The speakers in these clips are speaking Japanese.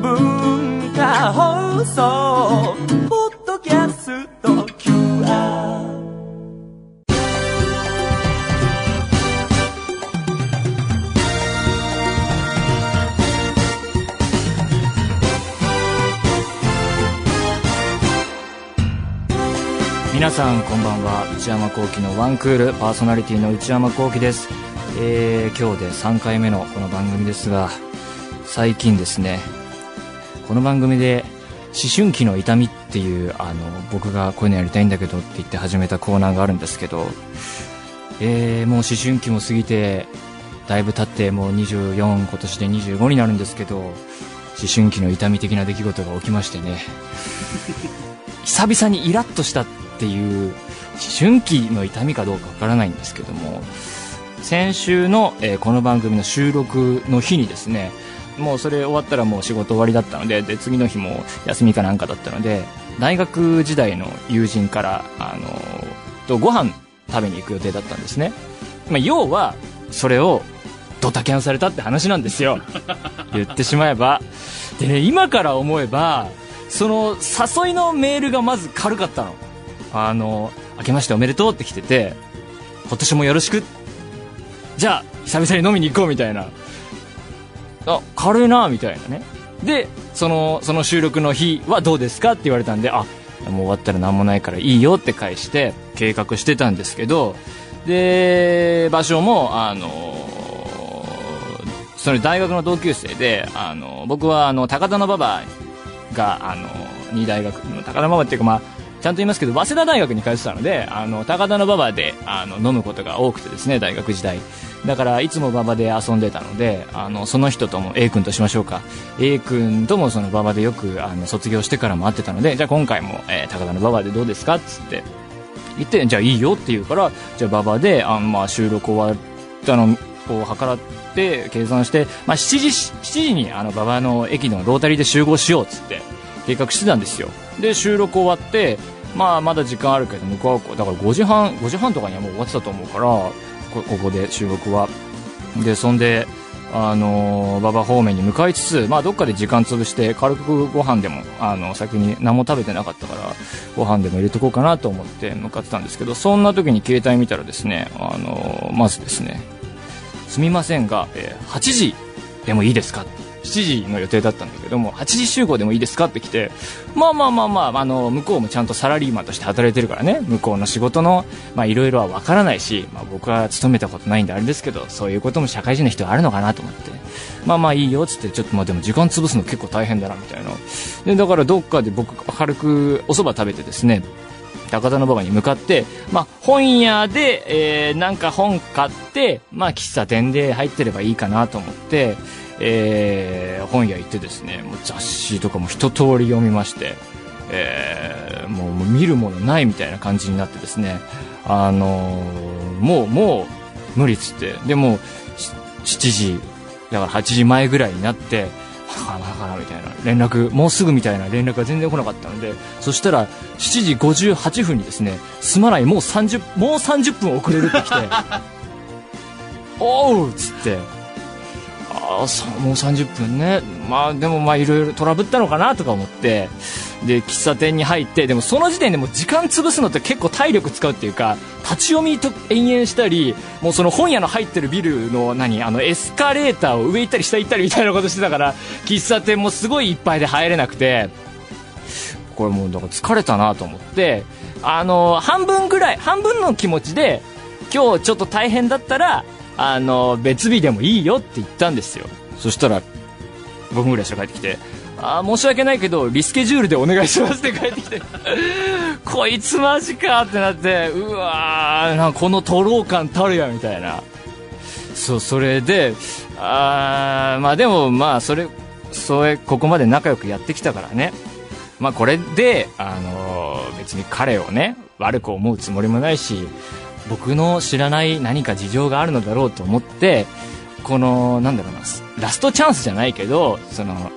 文化放送ポッドキャスト QR 皆さんこんばんは。内山聖輝のワンクール。パーソナリティの内山聖輝です、えー、今日で3回目のこの番組ですが最近ですねこの番組で思春期の痛みっていうあの僕がこういうのやりたいんだけどって言って始めたコーナーがあるんですけど、えー、もう思春期も過ぎてだいぶ経ってもう24今年で25になるんですけど思春期の痛み的な出来事が起きましてね。久々にイラッとしたっていう思春期の痛みかどうかわからないんですけども先週の、えーこの番組の収録の日にですねもうそれ終わったらもう仕事終わりだったのでで次の日も休みかなんかだったので大学時代の友人からあのとご飯食べに行く予定だったんですね、まあ、要はそれをドタキャンされたって話なんですよ。言ってしまえば。でね今から思えばその誘いのメールがまず軽かったの。あの明けましておめでとうって来てて今年もよろしくじゃあ久々に飲みに行こうみたいな。あ。軽いなみたいなね。でそのその収録の日はどうですかって言われたんであもう終わったら何もないからいいよって返して計画してたんですけどで場所もあのそれ大学の同級生であの僕はあの高田馬場があの二大学高田馬場っていうかまあちゃんと言いますけど早稲田大学に通ってたのであの高田馬場であの飲むことが多くてですね大学時代。だからいつも馬場で遊んでたのであのその人とも A 君としましょうか。A 君ともその馬場でよくあの卒業してからも会ってたのでじゃあ今回も、えー高田馬場でどうですかっつって。言ってじゃあいいよって言うからじゃあ馬場であの、まあ、収録終わったのを計らって計算して、まあ、7時 ,7 時にあの馬場の駅のロータリーで集合しようっつって計画してたんですよ。で収録終わってまあまだ時間あるけど向こうはだから5時半5時半とかにはもう終わってたと思うからこここで収録は。でそんであの馬場方面に向かいつつ、まあ、どっかで時間潰して軽くご飯でもあの先に何も食べてなかったからご飯でも入れとこうかなと思って向かってたんですけどそんな時に携帯見たらですねあのまずですねすみませんが、えー8時でもいいですか？7時の予定だったんだけども8時集合でもいいですかって来てまあまあまあまああの向こうもちゃんとサラリーマンとして働いてるからね。向こうの仕事のいろいろは分からないし、まあ、僕は勤めたことないんであれですけどそういうことも社会人の人はあるのかなと思って。まあまあいいよっつってちょっとまあでも時間潰すの結構大変だなみたいな。でだからどっかで僕軽くお蕎麦食べてですね高田馬場に向かって、まあ、本屋で、えーなんか本買って、まあ、喫茶店で入ってればいいかなと思って、えー本屋行ってですね、もう雑誌とかも一通り読みまして、えーもう見るものないみたいな感じになってですね、あのーもう、もう、無理っつって、でも、し7時、だから8時前ぐらいになって、はかなはかなみたいな連絡、もうすぐみたいな連絡が全然来なかったので、そしたら7時58分にですね、すまない、もう30、もう30分遅れるって来て、おうっつって、あ、もう30分ね。まあでもまあいろいろトラブったのかなとか思って、で、喫茶店に入って、でもその時点でも時間潰すのって結構体力使うっていうか、立ち読みと延々したり、もうその本屋の入ってるビルの何、あのエスカレーターを上行ったり下行ったりみたいなことしてたから、喫茶店もすごいいっぱいで入れなくて、これもうだから疲れたなと思って、あの、半分ぐらい、半分の気持ちで、今日ちょっと大変だったら、あの、別日でもいいよって言ったんですよ。そしたら、5分ぐらいしたら帰ってきて、あ申し訳ないけど、リスケジュールでお願いしますって帰ってきて、こいつマジかってなって、うわー、このとろう感たるや、みたいな。そう、それで、あーまあでも、まあ、それ、それ、ここまで仲良くやってきたからね。まあこれで、あのー別に彼をね、悪く思うつもりもないし、僕の知らない何か事情があるのだろうと思って、この、なんだろうな、ラストチャンスじゃないけど、その、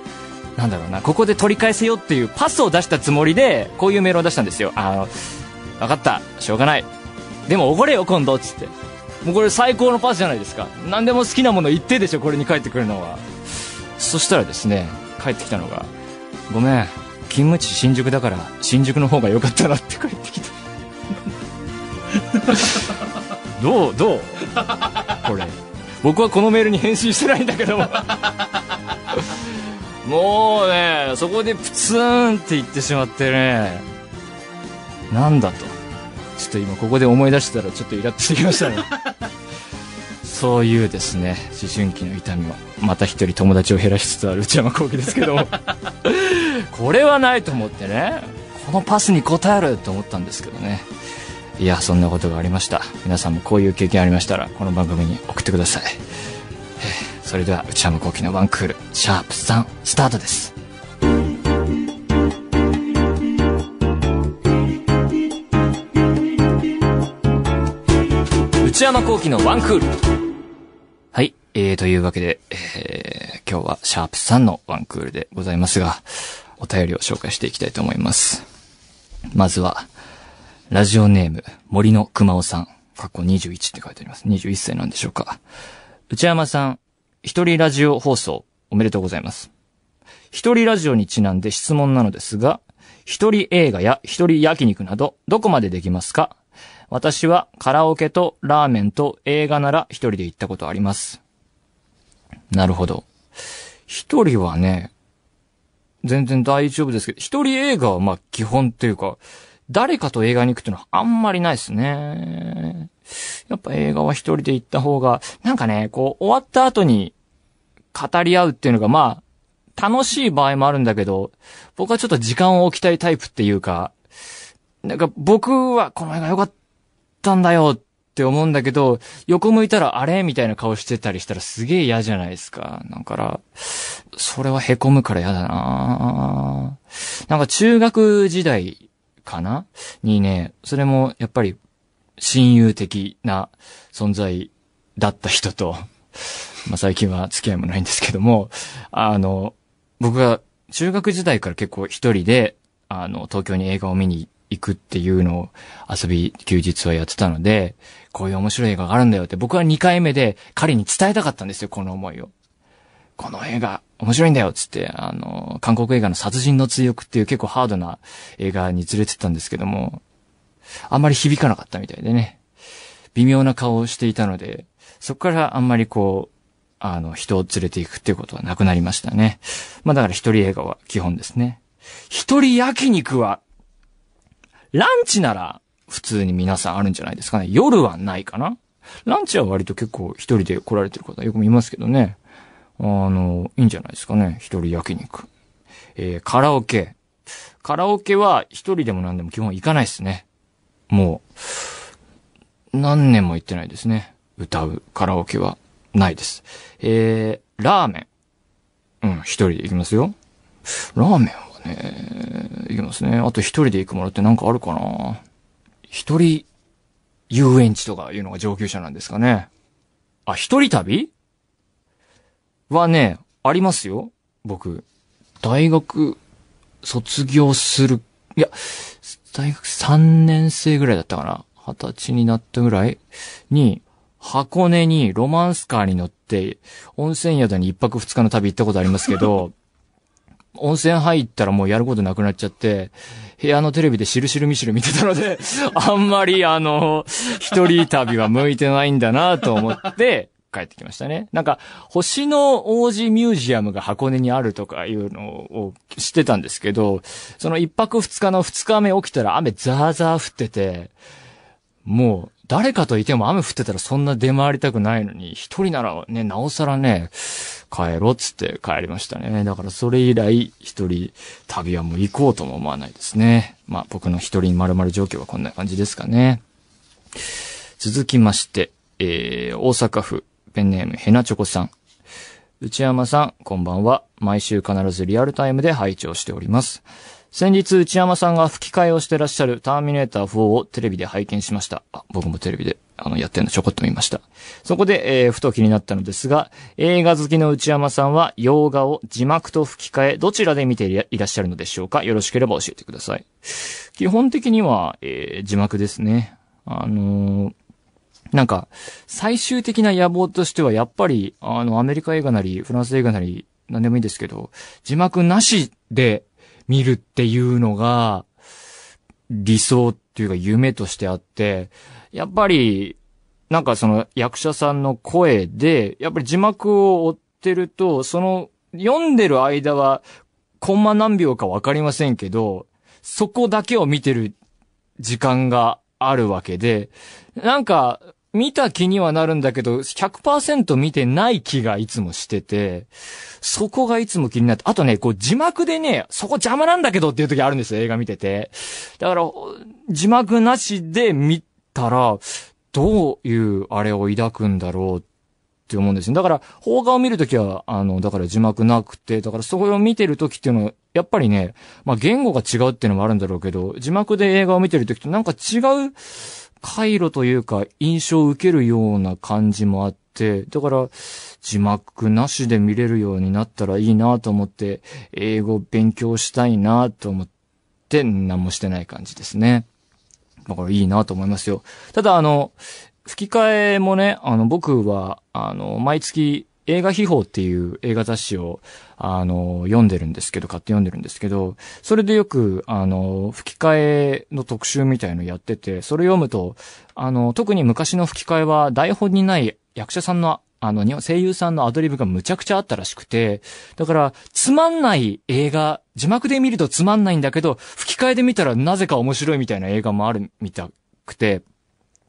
なんだろうな、ここで取り返せよっていうパスを出したつもりで、こういうメールを出したんですよ。あの、わかった、しょうがない。でもおごれよ、今度っ、つって。もうこれ最高のパスじゃないですか。何でも好きなもの言ってでしょ、これに帰ってくるのは。そしたらですね、帰ってきたのが、ごめん、勤務地新宿だから、新宿の方が良かったなって帰ってきた。どうどう？これ。僕はこのメールに返信してないんだけども。もうね、そこでプツンって言ってしまってね、なんだと。ちょっと今ここで思い出したらちょっとイラッとしてきましたね。そういうですね、思春期の痛みを、また一人友達を減らしつつある内山幸輝ですけども、これはないと思ってね、このパスに応えると思ったんですけどね。いや、そんなことがありました。皆さんもこういう経験ありましたら、この番組に送ってください。それでは、内山幸輝のワンクール、シャープ3、スタートです。内山幸輝のワンクール。はい。えー、というわけで、えー、今日はシャープ3のワンクールでございますが、お便りを紹介していきたいと思います。まずは、ラジオネーム、森の熊尾さん。過去21って書いてあります。21歳なんでしょうか。内山さん、一人ラジオ放送、おめでとうございます。一人ラジオにちなんで質問なのですが、一人映画や一人焼肉など、どこまでできますか？私はカラオケとラーメンと映画なら一人で行ったことあります。なるほど。一人はね、全然大丈夫ですけど、一人映画はまあ基本っていうか、誰かと映画に行くっていうのはあんまりないですね。やっぱ映画は一人で行った方が、なんかね、こう終わった後に語り合うっていうのがまあ、楽しい場合もあるんだけど、僕はちょっと時間を置きたいタイプっていうか、なんか僕はこの映画良かったんだよって思うんだけど、横向いたらあれ？みたいな顔してたりしたらすげえ嫌じゃないですか。だから、それは凹むから嫌だななんか中学時代かな？にね、それもやっぱり親友的な存在だった人と、まあ最近は付き合いもないんですけども、あの、僕が中学時代から結構一人で、あの、東京に映画を見に行くっていうのを遊び、休日はやってたので、こういう面白い映画があるんだよって僕は2回目で彼に伝えたかったんですよ、この思いを。この映画、面白いんだよ、つって、あの、韓国映画の殺人の追憶っていう結構ハードな映画に連れてったんですけども、あんまり響かなかったみたいでね。微妙な顔をしていたので、そこからあんまりこう、あの、人を連れて行くっていうことはなくなりましたね。まあだから一人映画は基本ですね。一人焼肉はランチなら普通に皆さんあるんじゃないですかね。夜はないかなランチは割と結構一人で来られてる方よく見ますけどね。あの、いいんじゃないですかね。一人焼肉。えー、カラオケ。カラオケは一人でも何でも基本行かないですね。もう、何年も行ってないですね。歌うカラオケはないです。えー、ラーメン。うん、一人で行きますよ。ラーメンはね、行きますね。あと一人で行くものってなんかあるかな一人遊園地とかいうのが上級者なんですかね。あ、一人旅？はね、ありますよ。僕。大学卒業する、いや、大学3年生ぐらいだったかな。二十歳になったぐらいに、箱根にロマンスカーに乗って、温泉宿に一泊二日の旅行ったことありますけど、温泉入ったらもうやることなくなっちゃって、部屋のテレビでしるしるみしる見てたので、あんまりあの、一人旅は向いてないんだなと思って、帰ってきましたね。なんか、星の王子ミュージアムが箱根にあるとかいうのを知ってたんですけど、その一泊二日の二日目起きたら雨ザーザー降ってて、もう、誰かといても雨降ってたらそんな出回りたくないのに、一人ならね、なおさらね、帰ろうっつって帰りましたね。だからそれ以来、一人旅はもう行こうとも思わないですね。まあ僕の一人丸々状況はこんな感じですかね。続きまして、えー、大阪府、ペンネームヘナチョコさん。内山さん、こんばんは。毎週必ずリアルタイムで拝聴しております。先日、内山さんが吹き替えをしてらっしゃるターミネーター4をテレビで拝見しました。あ、僕もテレビで、あの、やってるのちょこっと見ました。そこで、えー、ふと気になったのですが、映画好きの内山さんは、洋画を字幕と吹き替え、どちらで見ていらっしゃるのでしょうか？よろしければ教えてください。基本的には、えー、字幕ですね。あのー、なんか、最終的な野望としては、やっぱり、あの、アメリカ映画なり、フランス映画なり、なんでもいいですけど、字幕なしで見るっていうのが、理想っていうか夢としてあって、やっぱり、なんかその役者さんの声で、やっぱり字幕を追ってると、その読んでる間は、コンマ何秒かわかりませんけど、そこだけを見てる時間があるわけで、なんか、見た気にはなるんだけど、100%見てない気がいつもしてて、そこがいつも気になって、あとね、こう字幕でね、そこ邪魔なんだけどっていう時あるんですよ、映画見てて。だから、字幕なしで見たら、どういうあれを抱くんだろうって思うんですよ。だから、邦画を見るときは、あの、だから字幕なくて、だからそこを見てるときっていうのは、やっぱりね、まあ言語が違うっていうのもあるんだろうけど、字幕で映画を見てるときとなんか違う回路というか、印象を受けるような感じもあって、だから、字幕なしで見れるようになったらいいなと思って、英語勉強したいなと思って、何もしてない感じですね。だからいいなと思いますよ。ただあの、吹き替えもね、あの、僕は、あの、毎月映画秘宝っていう映画雑誌を、あの、読んでるんですけど、買って読んでるんですけど、それでよく、あの、吹き替えの特集みたいのやってて、それ読むと、あの、特に昔の吹き替えは台本にない役者さんのあの、声優さんのアドリブがむちゃくちゃあったらしくて、だから、つまんない映画、字幕で見るとつまんないんだけど、吹き替えで見たらなぜか面白いみたいな映画もあるみたくて、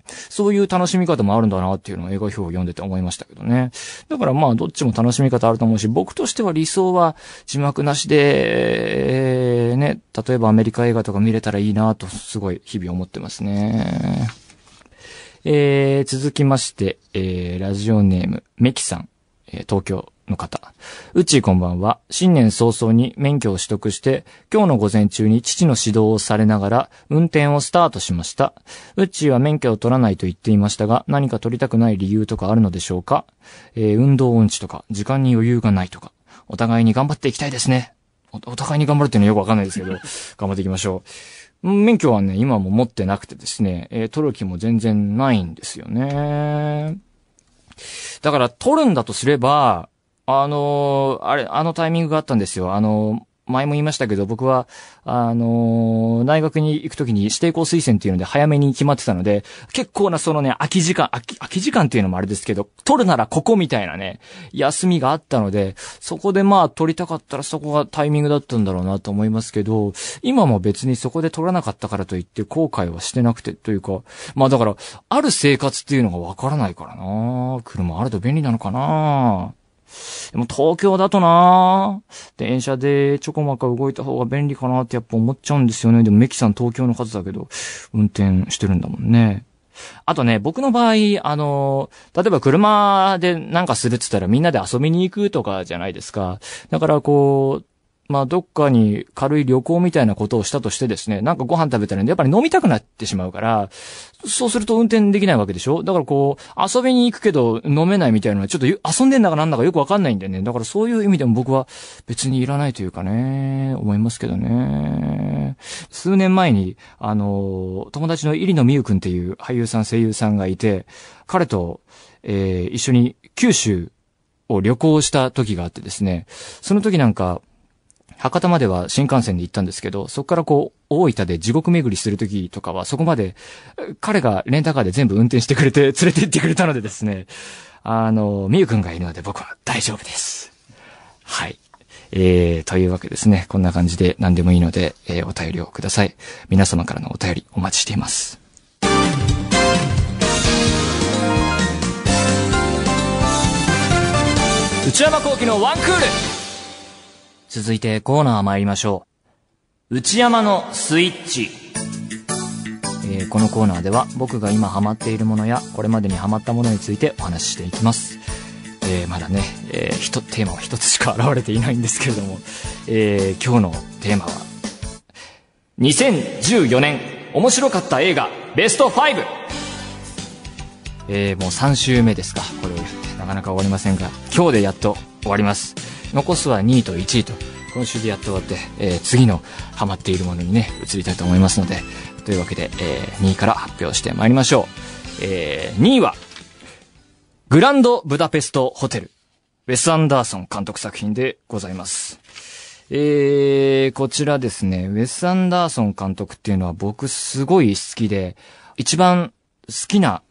そういう楽しみ方もあるんだなっていうのを映画表を読んでて思いましたけどね。だからまあどっちも楽しみ方あると思うし、僕としては理想は字幕なしで、えー、ね、例えばアメリカ映画とか見れたらいいなとすごい日々思ってますね。えー、続きまして、えー、ラジオネーム、メキさん、えー、東京の方。うっちーこんばんは。新年早々に免許を取得して、今日の午前中に父の指導をされながら、運転をスタートしました。うっちーは免許を取らないと言っていましたが、何か取りたくない理由とかあるのでしょうか？えー、運動音痴とか、時間に余裕がないとか、お互いに頑張っていきたいですね。おお互いに頑張るっていうのはよくわかんないですけど、頑張っていきましょう。免許はね、今も持ってなくてですね、えー、取る気も全然ないんですよね。だから、取るんだとすれば、あのー、あれ、あのタイミングがあったんですよ。あのー、前も言いましたけど、僕は、あのー、大学に行くときに指定校推薦っていうので早めに決まってたので、結構なそのね、空き時間、空き、空き時間っていうのもあれですけど、取るならここみたいなね、休みがあったので、そこでまあ取りたかったらそこがタイミングだったんだろうなと思いますけど、今も別にそこで取らなかったからといって後悔はしてなくてというか、まあだから、ある生活っていうのがわからないからな車あると便利なのかなでも東京だとな電車でちょこまか動いた方が便利かなってやっぱ思っちゃうんですよね。でもメキさん東京の方だけど、運転してるんだもんね。あとね、僕の場合、あの、例えば車でなんかするって言ったらみんなで遊びに行くとかじゃないですか。だからこう、まあ、どっかに軽い旅行みたいなことをしたとしてですね、なんかご飯食べたらやっぱり飲みたくなってしまうから、そうすると運転できないわけでしょ？だからこう、遊びに行くけど飲めないみたいなのはちょっと遊んでんだかなんだかよくわかんないんだよね。だからそういう意味でも僕は別にいらないというかね、思いますけどね。数年前に、あの、友達の入野美優くんっていう俳優さん声優さんがいて、彼と、えー、一緒に九州を旅行した時があってですね、その時なんか、博多までは新幹線で行ったんですけど、そこからこう、大分で地獄巡りするときとかは、そこまで、彼がレンタカーで全部運転してくれて、連れて行ってくれたのでですね、あの、みゆくんがいるので僕は大丈夫です。はい。えー、というわけですね。こんな感じで何でもいいので、えー、お便りをください。皆様からのお便りお待ちしています。内山幸喜のワンクール続いてコーナー参りましょう。内山のスイッチ。えー、このコーナーでは僕が今ハマっているものやこれまでにハマったものについてお話ししていきます。えー、まだね、えー、一、テーマは一つしか現れていないんですけれども、えー、今日のテーマは、2014年面白かった映画ベスト 5! えー、もう3週目ですか。これなかなか終わりませんが、今日でやっと終わります。残すは2位と1位と、今週でやって終わって、えー、次のハマっているものにね、移りたいと思いますので、というわけで、えー、2位から発表してまいりましょう。えー、2位は、グランドブダペストホテル。ウェス・アンダーソン監督作品でございます。えー、こちらですね、ウェス・アンダーソン監督っていうのは僕すごい好きで、一番好きな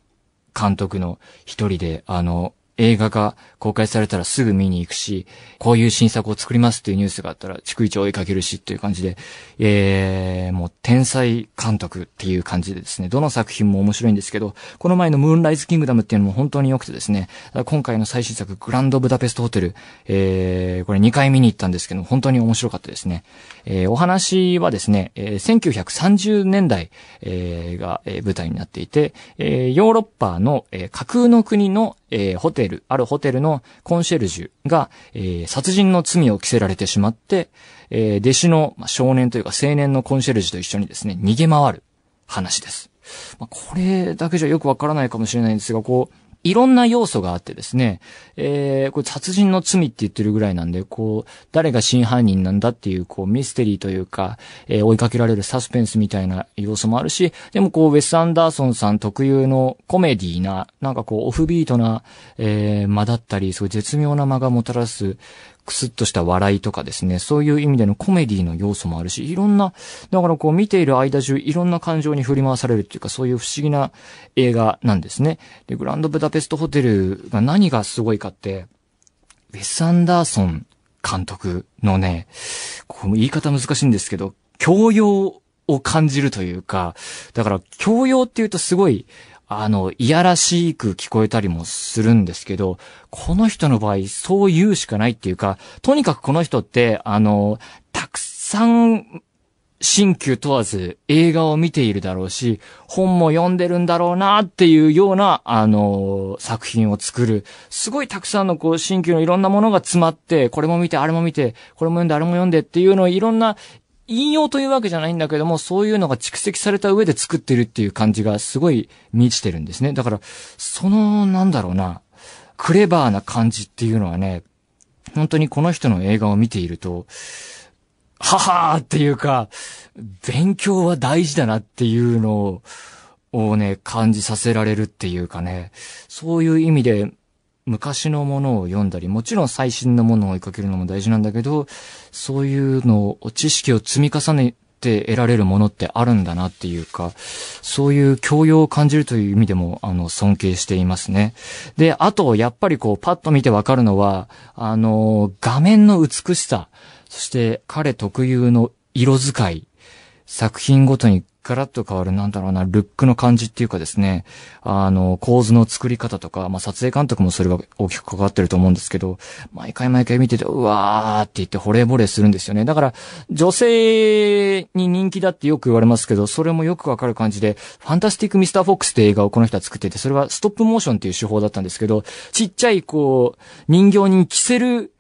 監督の一人で、あの、映画が公開されたらすぐ見に行くし、こういう新作を作りますっていうニュースがあったら、逐一追いかけるしっていう感じで、えー、もう天才監督っていう感じでですね、どの作品も面白いんですけど、この前のムーンライズキングダムっていうのも本当に良くてですね、今回の最新作、グランドブダペストホテル、えー、これ2回見に行ったんですけど、本当に面白かったですね。えー、お話はですね、えー、1930年代、えー、が、えー、舞台になっていて、えー、ヨーロッパの、えー、架空の国の、えー、ホテル、あるホテルのコンシェルジュが、えー、殺人の罪を着せられてしまって、えー、弟子の、まあ、少年というか青年のコンシェルジュと一緒にですね、逃げ回る話です。まあ、これだけじゃよくわからないかもしれないんですが、こう、いろんな要素があってですね、えー、これ殺人の罪って言ってるぐらいなんで、こう、誰が真犯人なんだっていう、こう、ミステリーというか、えー、追いかけられるサスペンスみたいな要素もあるし、でもこう、ウェス・アンダーソンさん特有のコメディーな、なんかこう、オフビートな、えー、間だったり、そういう絶妙な間がもたらす、クスッとした笑いとかですね、そういう意味でのコメディの要素もあるし、いろんな、だからこう見ている間中いろんな感情に振り回されるっていうか、そういう不思議な映画なんですね。で、グランドブダペストホテルが何がすごいかって、ウェス・アンダーソン監督のね、こう言い方難しいんですけど、教養を感じるというか、だから教養っていうとすごい、あの、いやらしく聞こえたりもするんですけど、この人の場合、そう言うしかないっていうか、とにかくこの人って、あの、たくさん、新旧問わず映画を見ているだろうし、本も読んでるんだろうなっていうような、あの、作品を作る。すごいたくさんのこう、新旧のいろんなものが詰まって、これも見て、あれも見て、これも読んで、あれも読んでっていうのをいろんな引用というわけじゃないんだけども、そういうのが蓄積された上で作ってるっていう感じがすごい満ちてるんですね。だから、その、なんだろうな、クレバーな感じっていうのはね、本当にこの人の映画を見ていると、ははーっていうか、勉強は大事だなっていうのをね、感じさせられるっていうかね、そういう意味で、昔のものを読んだり、もちろん最新のものを追いかけるのも大事なんだけど、そういうのを、知識を積み重ねて得られるものってあるんだなっていうか、そういう教養を感じるという意味でも、あの、尊敬していますね。で、あと、やっぱりこう、パッと見てわかるのは、あの、画面の美しさ、そして彼特有の色使い、作品ごとにガラッと変わる、なんだろうな、ルックの感じっていうかですね、あの、構図の作り方とか、まあ、撮影監督もそれが大きく関わってると思うんですけど、毎回毎回見てて、うわーって言って惚れ惚れするんですよね。だから、女性に人気だってよく言われますけど、それもよくわかる感じで、ファンタスティック・ミスター・フォックスって映画をこの人は作ってて、それはストップモーションっていう手法だったんですけど、ちっちゃい、こう、人形に着せる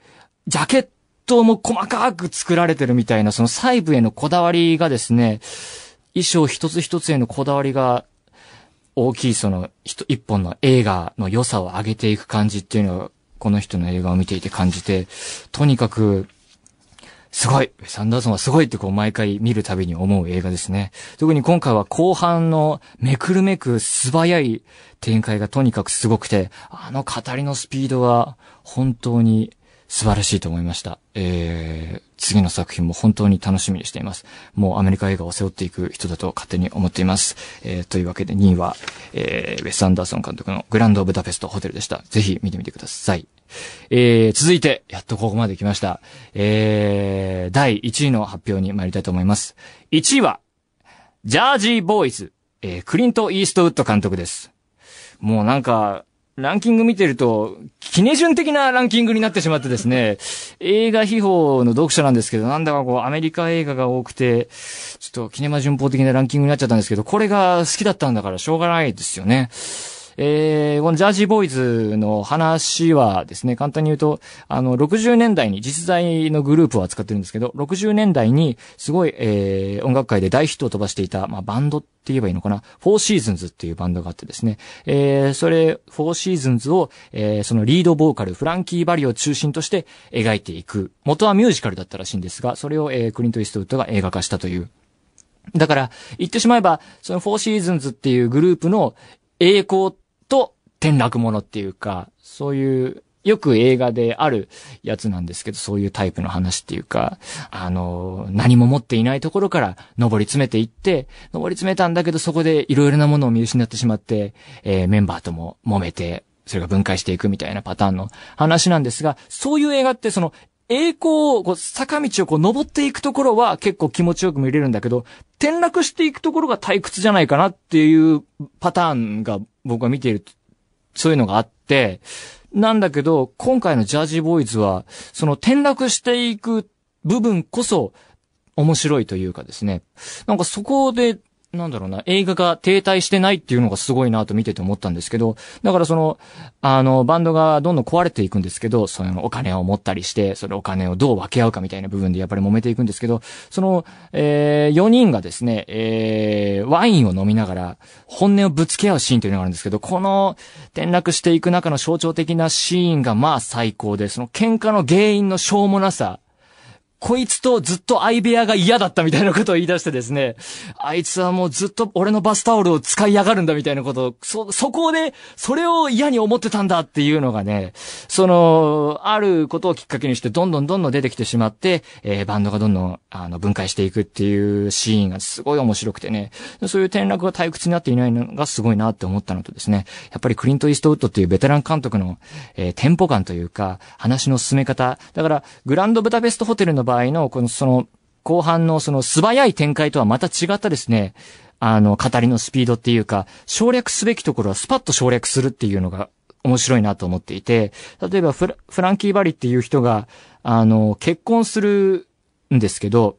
ジャケットも細かく作られてるみたいな、その細部へのこだわりがですね、衣装一つ一つへのこだわりが大きいその一本の映画の良さを上げていく感じっていうのをこの人の映画を見ていて感じて、とにかく、すごいサンダーソンはすごいってこう毎回見るたびに思う映画ですね。特に今回は後半のめくるめく素早い展開がとにかくすごくて、あの語りのスピードは本当に素晴らしいと思いました。えー、次の作品も本当に楽しみにしています。もうアメリカ映画を背負っていく人だと勝手に思っています。えー、というわけで2位は、えー、ウェス・アンダーソン監督のグランド・オブ・ダペスト・ホテルでした。ぜひ見てみてください。えー、続いて、やっとここまで来ました。えー、第1位の発表に参りたいと思います。1位は、ジャージー・ボーイズ、えー、クリント・イーストウッド監督です。もうなんか、ランキング見てると、キネ旬的なランキングになってしまってですね、映画秘宝の読者なんですけど、なんだかこう、アメリカ映画が多くて、ちょっとキネマ旬報的なランキングになっちゃったんですけど、これが好きだったんだからしょうがないですよね。えー、このジャージーボーイズの話はですね、簡単に言うと、あの、60年代に実在のグループを扱ってるんですけど、60年代にすごい、えー、音楽界で大ヒットを飛ばしていた、まあ、バンドって言えばいいのかな、フォーシーズンズっていうバンドがあってですね、えー、それ、フォーシーズンズを、えー、そのリードボーカル、フランキー・ヴァリを中心として描いていく。元はミュージカルだったらしいんですが、それを、えー、クリント・イーストウッドが映画化したという。だから、言ってしまえば、そのフォーシーズンズっていうグループの栄光と転落者っていうか、そういう、よく映画であるやつなんですけど、そういうタイプの話っていうか、あの、何も持っていないところから登り詰めていって、登り詰めたんだけどそこでいろいろなものを見失ってしまって、えーメンバーとも揉めて、それが分解していくみたいなパターンの話なんですが、そういう映画ってその、栄光を、こう、坂道をこう登っていくところは結構気持ちよく見れるんだけど、転落していくところが退屈じゃないかなっていうパターンが僕は見ている、そういうのがあって、なんだけど、今回のジャージーボーイズは、その転落していく部分こそ面白いというかですね。なんかそこで、なんだろうな、映画が停滞してないっていうのがすごいなと見てて思ったんですけど、だからその、あの、バンドがどんどん壊れていくんですけど、そのお金を持ったりして、そのお金をどう分け合うかみたいな部分でやっぱり揉めていくんですけど、その、えー、4人がですね、えー、ワインを飲みながら、本音をぶつけ合うシーンというのがあるんですけど、この転落していく中の象徴的なシーンがまあ最高で、その喧嘩の原因のしょうもなさ、こいつとずっと相部屋が嫌だったみたいなことを言い出してですね、あいつはもうずっと俺のバスタオルを使いやがるんだみたいなことを、そ、そこで、それを嫌に思ってたんだっていうのがね、その、あることをきっかけにしてどんどんどんどん出てきてしまって、えーバンドがどんどん、あの、分解していくっていうシーンがすごい面白くてね、そういう転落が退屈になっていないのがすごいなって思ったのとですね、やっぱりクリント・イーストウッドっていうベテラン監督の、えーテンポ感というか、話の進め方。だから、グランドブダペストホテルの場場合の、この、その、後半のその素早い展開とはまた違ったですね、あの、語りのスピードっていうか、省略すべきところはスパッと省略するっていうのが面白いなと思っていて、例えばフランキー・バリっていう人が、あの、結婚するんですけど、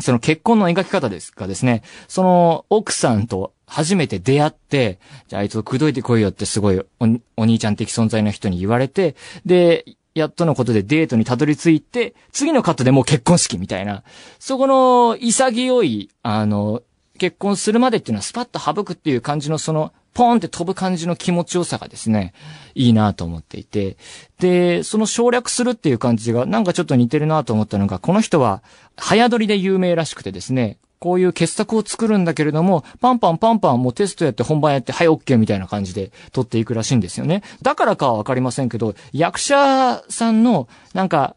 その結婚の描き方ですがですね、その奥さんと初めて出会って、じゃああいつを口説いてこいよってすごいおお兄ちゃん的存在の人に言われて、で、やっとのことでデートにたどり着いて、次のカットでもう結婚式みたいな、そこの潔い、あの、結婚するまでっていうのはスパッと省くっていう感じのその、ポーンって飛ぶ感じの気持ちよさがですね、いいなと思っていて。で、その省略するっていう感じがなんかちょっと似てるなと思ったのが、この人は早撮りで有名らしくてですね、こういう傑作を作るんだけれども、パンパンパンパンもうテストやって本番やって、はい、オッケーみたいな感じで撮っていくらしいんですよね。だからかはわかりませんけど、役者さんの、なんか、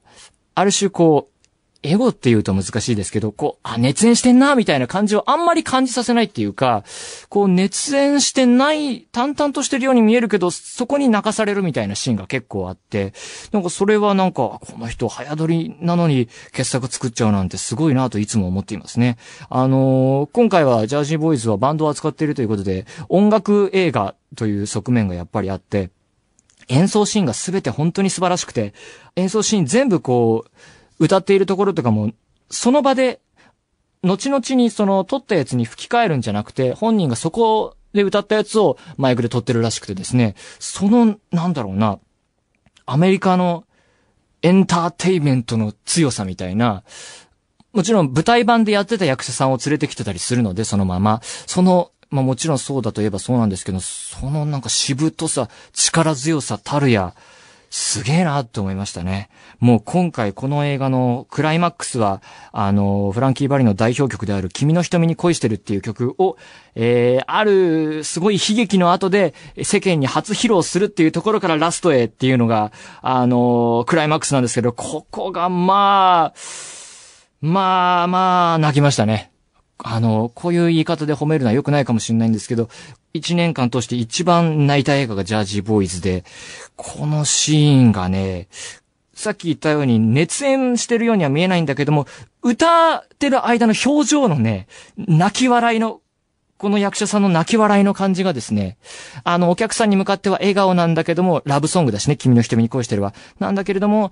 ある種こう、エゴって言うと難しいですけど、こう、あ、熱演してんな、みたいな感じをあんまり感じさせないっていうか、こう、熱演してない、淡々としてるように見えるけど、そこに泣かされるみたいなシーンが結構あって、なんかそれはなんか、この人早撮りなのに傑作作っちゃうなんてすごいなといつも思っていますね。あのー今回はジャージーボーイズはバンドを扱っているということで、音楽映画という側面がやっぱりあって、演奏シーンが全て本当に素晴らしくて、演奏シーン全部こう、歌っているところとかも、その場で、後々にその撮ったやつに吹き替えるんじゃなくて、本人がそこで歌ったやつをマイクで撮ってるらしくてですね、その、なんだろうな、アメリカのエンターテイメントの強さみたいな、もちろん舞台版でやってた役者さんを連れてきてたりするので、そのまま、その、まあもちろんそうだといえばそうなんですけど、そのなんかしぶとさ、力強さたるや、すげえなって思いましたね。もう今回この映画のクライマックスは、あの、フランキー・バリの代表曲である君の瞳に恋してるっていう曲を、えー、あるすごい悲劇の後で世間に初披露するっていうところからラストへっていうのが、あの、クライマックスなんですけど、ここがまあ、まあまあ、泣きましたね。あの、こういう言い方で褒めるのは良くないかもしれないんですけど、一年間通して一番泣いた映画がジャージーボーイズで、このシーンがね、さっき言ったように熱演してるようには見えないんだけども、歌ってる間の表情のね、泣き笑いの、この役者さんの泣き笑いの感じがですね、あの、お客さんに向かっては笑顔なんだけども、ラブソングだしね、君の瞳に恋してるわ。なんだけれども、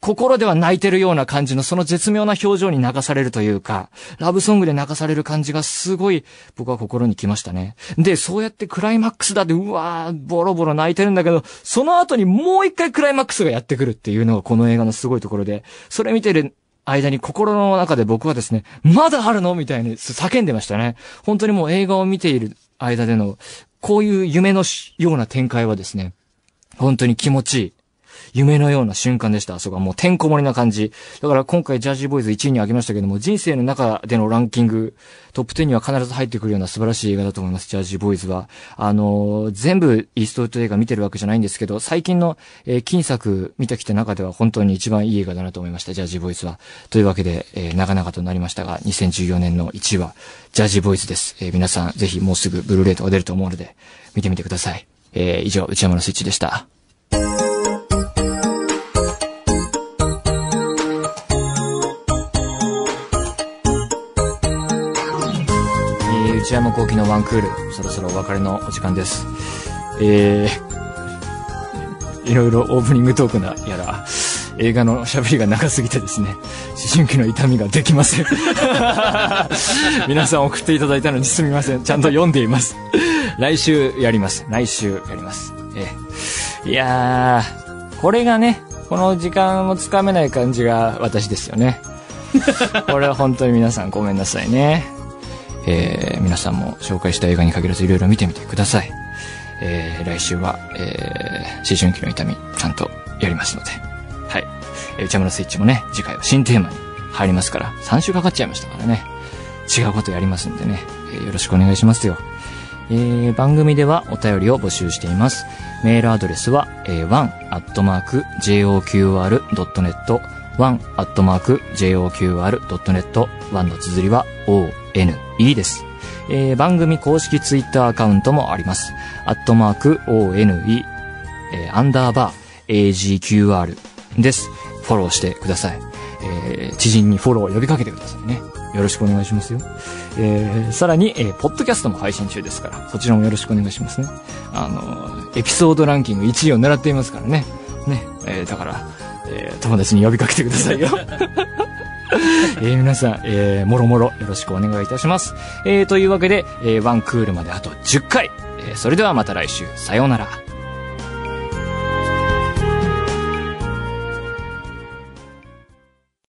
心では泣いてるような感じのその絶妙な表情に流されるというか、ラブソングで流される感じがすごい僕は心に来ましたね。で、そうやってクライマックスだって、うわー、ボロボロ泣いてるんだけど、その後にもう一回クライマックスがやってくるっていうのがこの映画のすごいところで、それ見てる間に心の中で僕はですね、まだあるのみたいに叫んでましたね。本当にもう映画を見ている間での、こういう夢のような展開はですね、本当に気持ちいい。夢のような瞬間でした。あそこはもうてんこ盛りな感じ。だから今回ジャージーボーイズ1位に挙げましたけども、人生の中でのランキング、トップ10には必ず入ってくるような素晴らしい映画だと思います、ジャージーボーイズは。あのー全部イーストウッド映画見てるわけじゃないんですけど、最近の、えー金作見てきた中では本当に一番いい映画だなと思いました、ジャージーボーイズは。というわけで、えー長々となりましたが、2014年の1位は、ジャージーボーイズです。えー皆さん、ぜひもうすぐブルーレイとか出ると思うので、見てみてください。えー以上、内山のスイッチでした。内山幸喜のワンクール、そろそろお別れのお時間です。えー、いろいろオープニングトークなやら、映画の喋りが長すぎてですね、思春期の痛みができません。皆さん送っていただいたのにすみません。ちゃんと読んでいます。来週やります。来週やります。えー、いやー、これがね、この時間をつかめない感じが私ですよね。これは本当に皆さんごめんなさいね。えー皆さんも紹介した映画に限らずいろいろ見てみてください。えー来週は、えー思春期の痛み、ちゃんとやりますので。はい。えー内山のスイッチもね、次回は新テーマに入りますから、3週かかっちゃいましたからね。違うことやりますんでね、えーよろしくお願いしますよ。えー番組ではお便りを募集しています。メールアドレスは、えー、one.joqr.net one.joqr.net one の綴りは one です。えー番組公式ツイッターアカウントもあります。アットマーク one えーアンダーバー agqr です。フォローしてください。えー知人にフォローを呼びかけてくださいね。よろしくお願いしますよ。えーさらに、えーポッドキャストも配信中ですから、そちらもよろしくお願いしますね。あのーエピソードランキング1位を狙っていますからね。ね。えーだから、えー友達に呼びかけてくださいよ。えー皆さん、えーもろもろよろしくお願いいたします。えーというわけで、えーワンクールまであと10回。えーそれではまた来週、さようなら。